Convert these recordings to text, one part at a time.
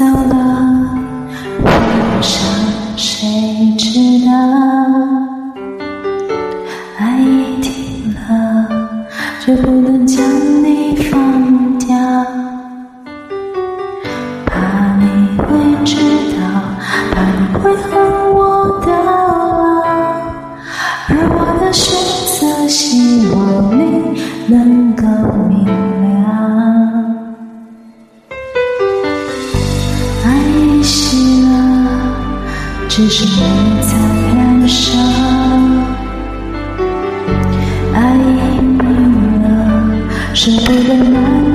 走了，多上谁知道？爱已停了，却不能将你放掉。怕你会知道，怕你会恨我的老。而我的选择，希望你能够明。只是泪在燃烧，爱已明了，舍不得那。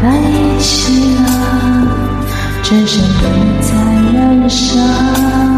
它熄了，转身不再燃烧。